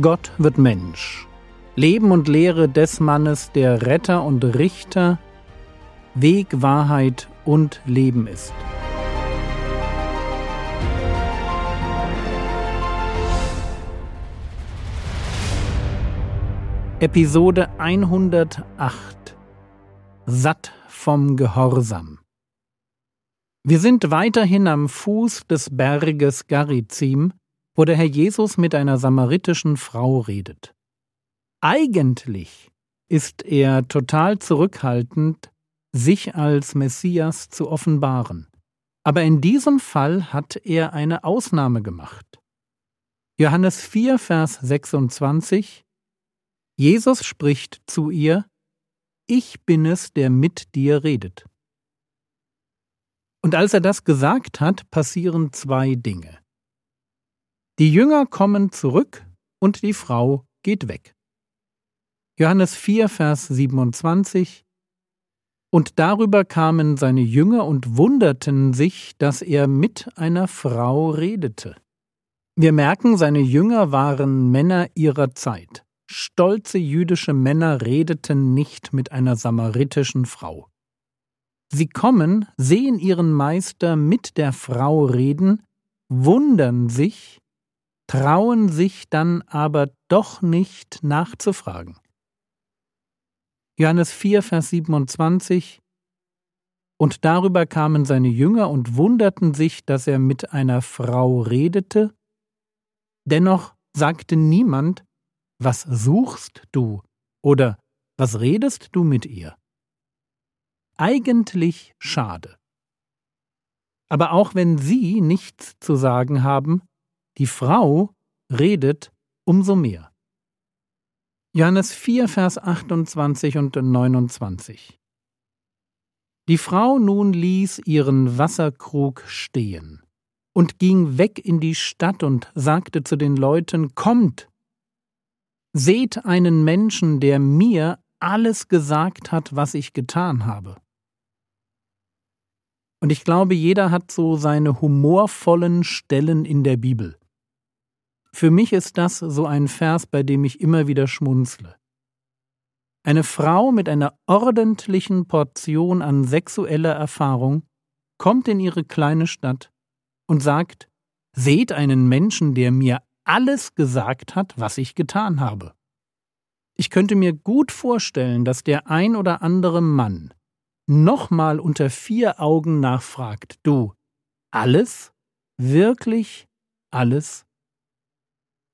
Gott wird Mensch. Leben und Lehre des Mannes, der Retter und Richter, Weg, Wahrheit und Leben ist. Episode 108 Satt vom Gehorsam Wir sind weiterhin am Fuß des Berges Garizim, wo der Herr Jesus mit einer samaritischen Frau redet. Eigentlich ist er total zurückhaltend, sich als Messias zu offenbaren. Aber in diesem Fall hat er eine Ausnahme gemacht. Johannes 4, Vers 26 Jesus spricht zu ihr, Ich bin es, der mit dir redet. Und als er das gesagt hat, passieren zwei Dinge. Die Jünger kommen zurück und die Frau geht weg. Johannes 4, Vers 27 Und darüber kamen seine Jünger und wunderten sich, dass er mit einer Frau redete. Wir merken, seine Jünger waren Männer ihrer Zeit. Stolze jüdische Männer redeten nicht mit einer samaritischen Frau. Sie kommen, sehen ihren Meister mit der Frau reden, wundern sich, trauen sich dann aber doch nicht nachzufragen. Johannes 4, Vers 27 Und darüber kamen seine Jünger und wunderten sich, dass er mit einer Frau redete. Dennoch sagte niemand, was suchst du oder was redest du mit ihr? Eigentlich schade. Aber auch wenn Sie nichts zu sagen haben, die Frau redet umso mehr. Johannes 4, Vers 28 und 29. Die Frau nun ließ ihren Wasserkrug stehen und ging weg in die Stadt und sagte zu den Leuten, Kommt, Seht einen Menschen, der mir alles gesagt hat, was ich getan habe. Und ich glaube, jeder hat so seine humorvollen Stellen in der Bibel. Für mich ist das so ein Vers, bei dem ich immer wieder schmunzle. Eine Frau mit einer ordentlichen Portion an sexueller Erfahrung kommt in ihre kleine Stadt und sagt, Seht einen Menschen, der mir alles gesagt hat, was ich getan habe. Ich könnte mir gut vorstellen, dass der ein oder andere Mann nochmal unter vier Augen nachfragt, du, alles? Wirklich alles?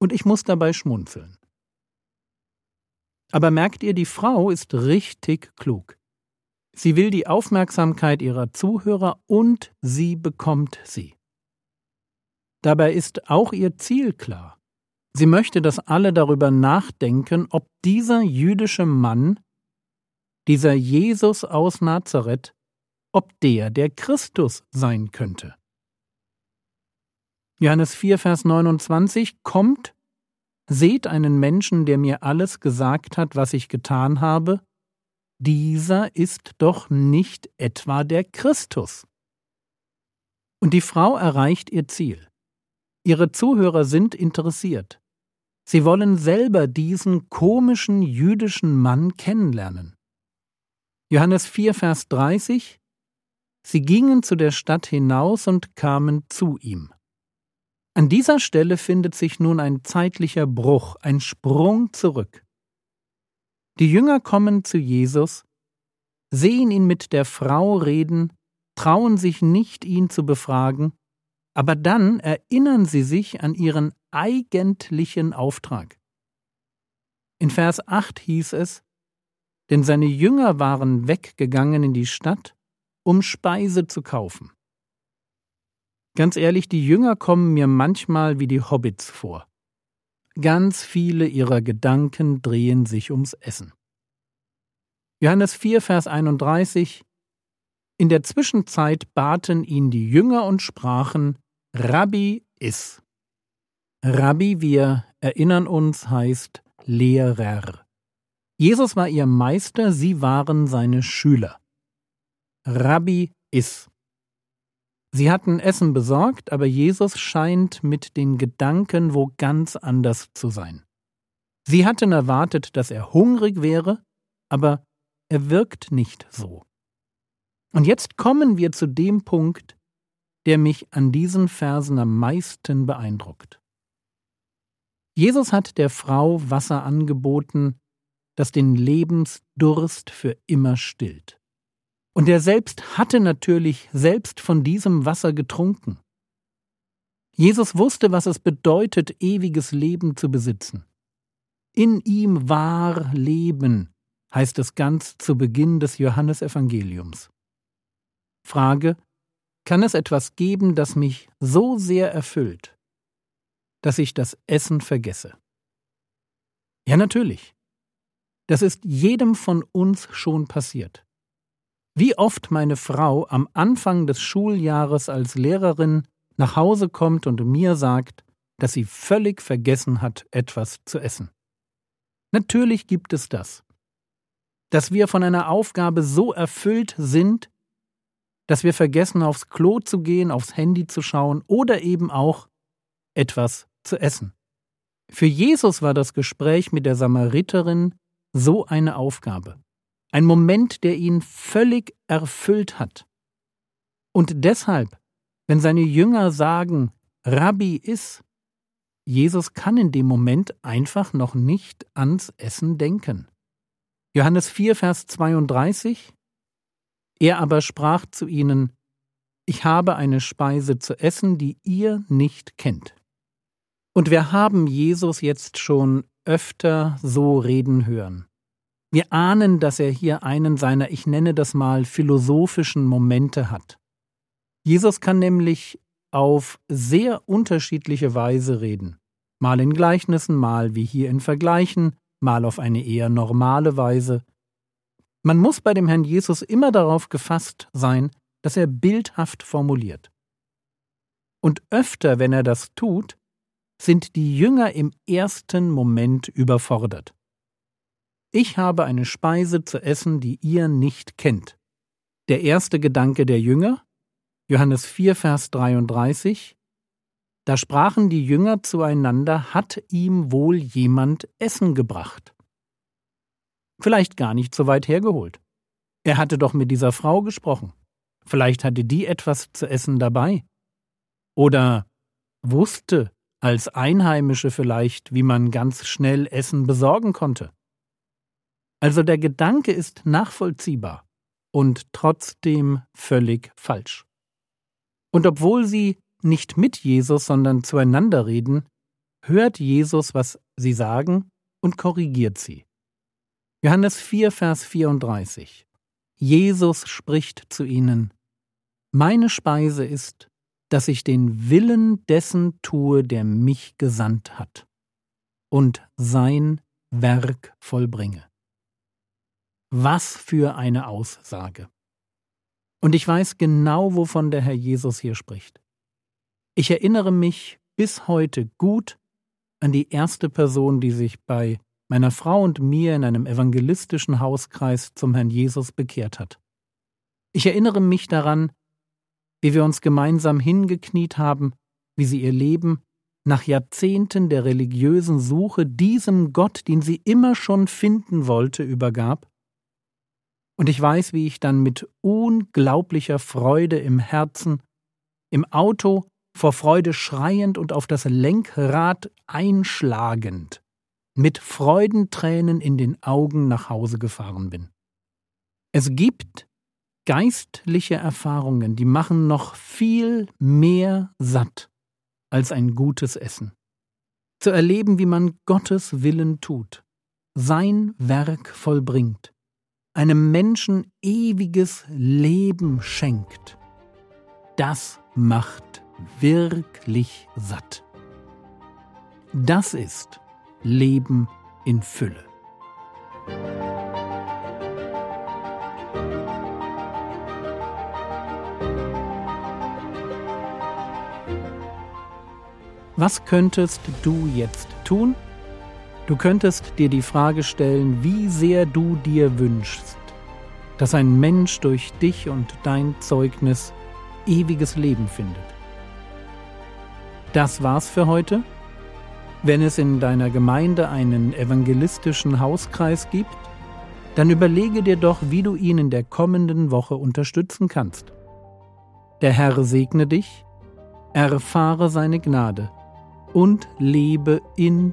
Und ich muss dabei schmunzeln. Aber merkt ihr, die Frau ist richtig klug. Sie will die Aufmerksamkeit ihrer Zuhörer und sie bekommt sie. Dabei ist auch ihr Ziel klar. Sie möchte, dass alle darüber nachdenken, ob dieser jüdische Mann, dieser Jesus aus Nazareth, ob der der Christus sein könnte. Johannes 4, Vers 29 kommt, seht einen Menschen, der mir alles gesagt hat, was ich getan habe, dieser ist doch nicht etwa der Christus. Und die Frau erreicht ihr Ziel. Ihre Zuhörer sind interessiert. Sie wollen selber diesen komischen jüdischen Mann kennenlernen. Johannes 4, Vers 30 Sie gingen zu der Stadt hinaus und kamen zu ihm. An dieser Stelle findet sich nun ein zeitlicher Bruch, ein Sprung zurück. Die Jünger kommen zu Jesus, sehen ihn mit der Frau reden, trauen sich nicht, ihn zu befragen, aber dann erinnern sie sich an ihren eigentlichen Auftrag. In Vers 8 hieß es, denn seine Jünger waren weggegangen in die Stadt, um Speise zu kaufen. Ganz ehrlich, die Jünger kommen mir manchmal wie die Hobbits vor. Ganz viele ihrer Gedanken drehen sich ums Essen. Johannes 4, Vers 31 In der Zwischenzeit baten ihn die Jünger und sprachen, Rabbi is. Rabbi, wir erinnern uns, heißt Lehrer. Jesus war ihr Meister, sie waren seine Schüler. Rabbi is. Sie hatten Essen besorgt, aber Jesus scheint mit den Gedanken wo ganz anders zu sein. Sie hatten erwartet, dass er hungrig wäre, aber er wirkt nicht so. Und jetzt kommen wir zu dem Punkt, der mich an diesen Versen am meisten beeindruckt. Jesus hat der Frau Wasser angeboten, das den Lebensdurst für immer stillt. Und er selbst hatte natürlich selbst von diesem Wasser getrunken. Jesus wusste, was es bedeutet, ewiges Leben zu besitzen. In ihm war Leben, heißt es ganz zu Beginn des Johannesevangeliums. Frage, kann es etwas geben, das mich so sehr erfüllt, dass ich das Essen vergesse? Ja, natürlich. Das ist jedem von uns schon passiert. Wie oft meine Frau am Anfang des Schuljahres als Lehrerin nach Hause kommt und mir sagt, dass sie völlig vergessen hat, etwas zu essen. Natürlich gibt es das. Dass wir von einer Aufgabe so erfüllt sind, dass wir vergessen, aufs Klo zu gehen, aufs Handy zu schauen oder eben auch etwas zu essen. Für Jesus war das Gespräch mit der Samariterin so eine Aufgabe. Ein Moment, der ihn völlig erfüllt hat. Und deshalb, wenn seine Jünger sagen, Rabbi ist, Jesus kann in dem Moment einfach noch nicht ans Essen denken. Johannes 4, Vers 32 Er aber sprach zu ihnen, Ich habe eine Speise zu essen, die ihr nicht kennt. Und wir haben Jesus jetzt schon öfter so reden hören. Wir ahnen, dass er hier einen seiner, ich nenne das mal, philosophischen Momente hat. Jesus kann nämlich auf sehr unterschiedliche Weise reden. Mal in Gleichnissen, mal wie hier in Vergleichen, mal auf eine eher normale Weise. Man muss bei dem Herrn Jesus immer darauf gefasst sein, dass er bildhaft formuliert. Und öfter, wenn er das tut, sind die Jünger im ersten Moment überfordert. Ich habe eine Speise zu essen, die ihr nicht kennt. Der erste Gedanke der Jünger, Johannes 4, Vers 33, da sprachen die Jünger zueinander, hat ihm wohl jemand Essen gebracht. Vielleicht gar nicht so weit hergeholt. Er hatte doch mit dieser Frau gesprochen. Vielleicht hatte die etwas zu essen dabei. Oder wusste als Einheimische vielleicht, wie man ganz schnell Essen besorgen konnte. Also der Gedanke ist nachvollziehbar und trotzdem völlig falsch. Und obwohl sie nicht mit Jesus, sondern zueinander reden, hört Jesus, was sie sagen und korrigiert sie. Johannes 4, Vers 34. Jesus spricht zu ihnen, Meine Speise ist, dass ich den Willen dessen tue, der mich gesandt hat, und sein Werk vollbringe. Was für eine Aussage. Und ich weiß genau, wovon der Herr Jesus hier spricht. Ich erinnere mich bis heute gut an die erste Person, die sich bei meiner Frau und mir in einem evangelistischen Hauskreis zum Herrn Jesus bekehrt hat. Ich erinnere mich daran, wie wir uns gemeinsam hingekniet haben, wie sie ihr Leben nach Jahrzehnten der religiösen Suche diesem Gott, den sie immer schon finden wollte, übergab und ich weiß, wie ich dann mit unglaublicher Freude im Herzen, im Auto vor Freude schreiend und auf das Lenkrad einschlagend, mit Freudentränen in den Augen nach Hause gefahren bin. Es gibt geistliche Erfahrungen, die machen noch viel mehr satt als ein gutes Essen. Zu erleben, wie man Gottes Willen tut, sein Werk vollbringt, einem Menschen ewiges Leben schenkt, das macht wirklich satt. Das ist Leben in Fülle. Was könntest du jetzt tun? Du könntest dir die Frage stellen, wie sehr du dir wünschst, dass ein Mensch durch dich und dein Zeugnis ewiges Leben findet. Das war's für heute. Wenn es in deiner Gemeinde einen evangelistischen Hauskreis gibt, dann überlege dir doch, wie du ihn in der kommenden Woche unterstützen kannst. Der Herr segne dich, erfahre seine Gnade und lebe in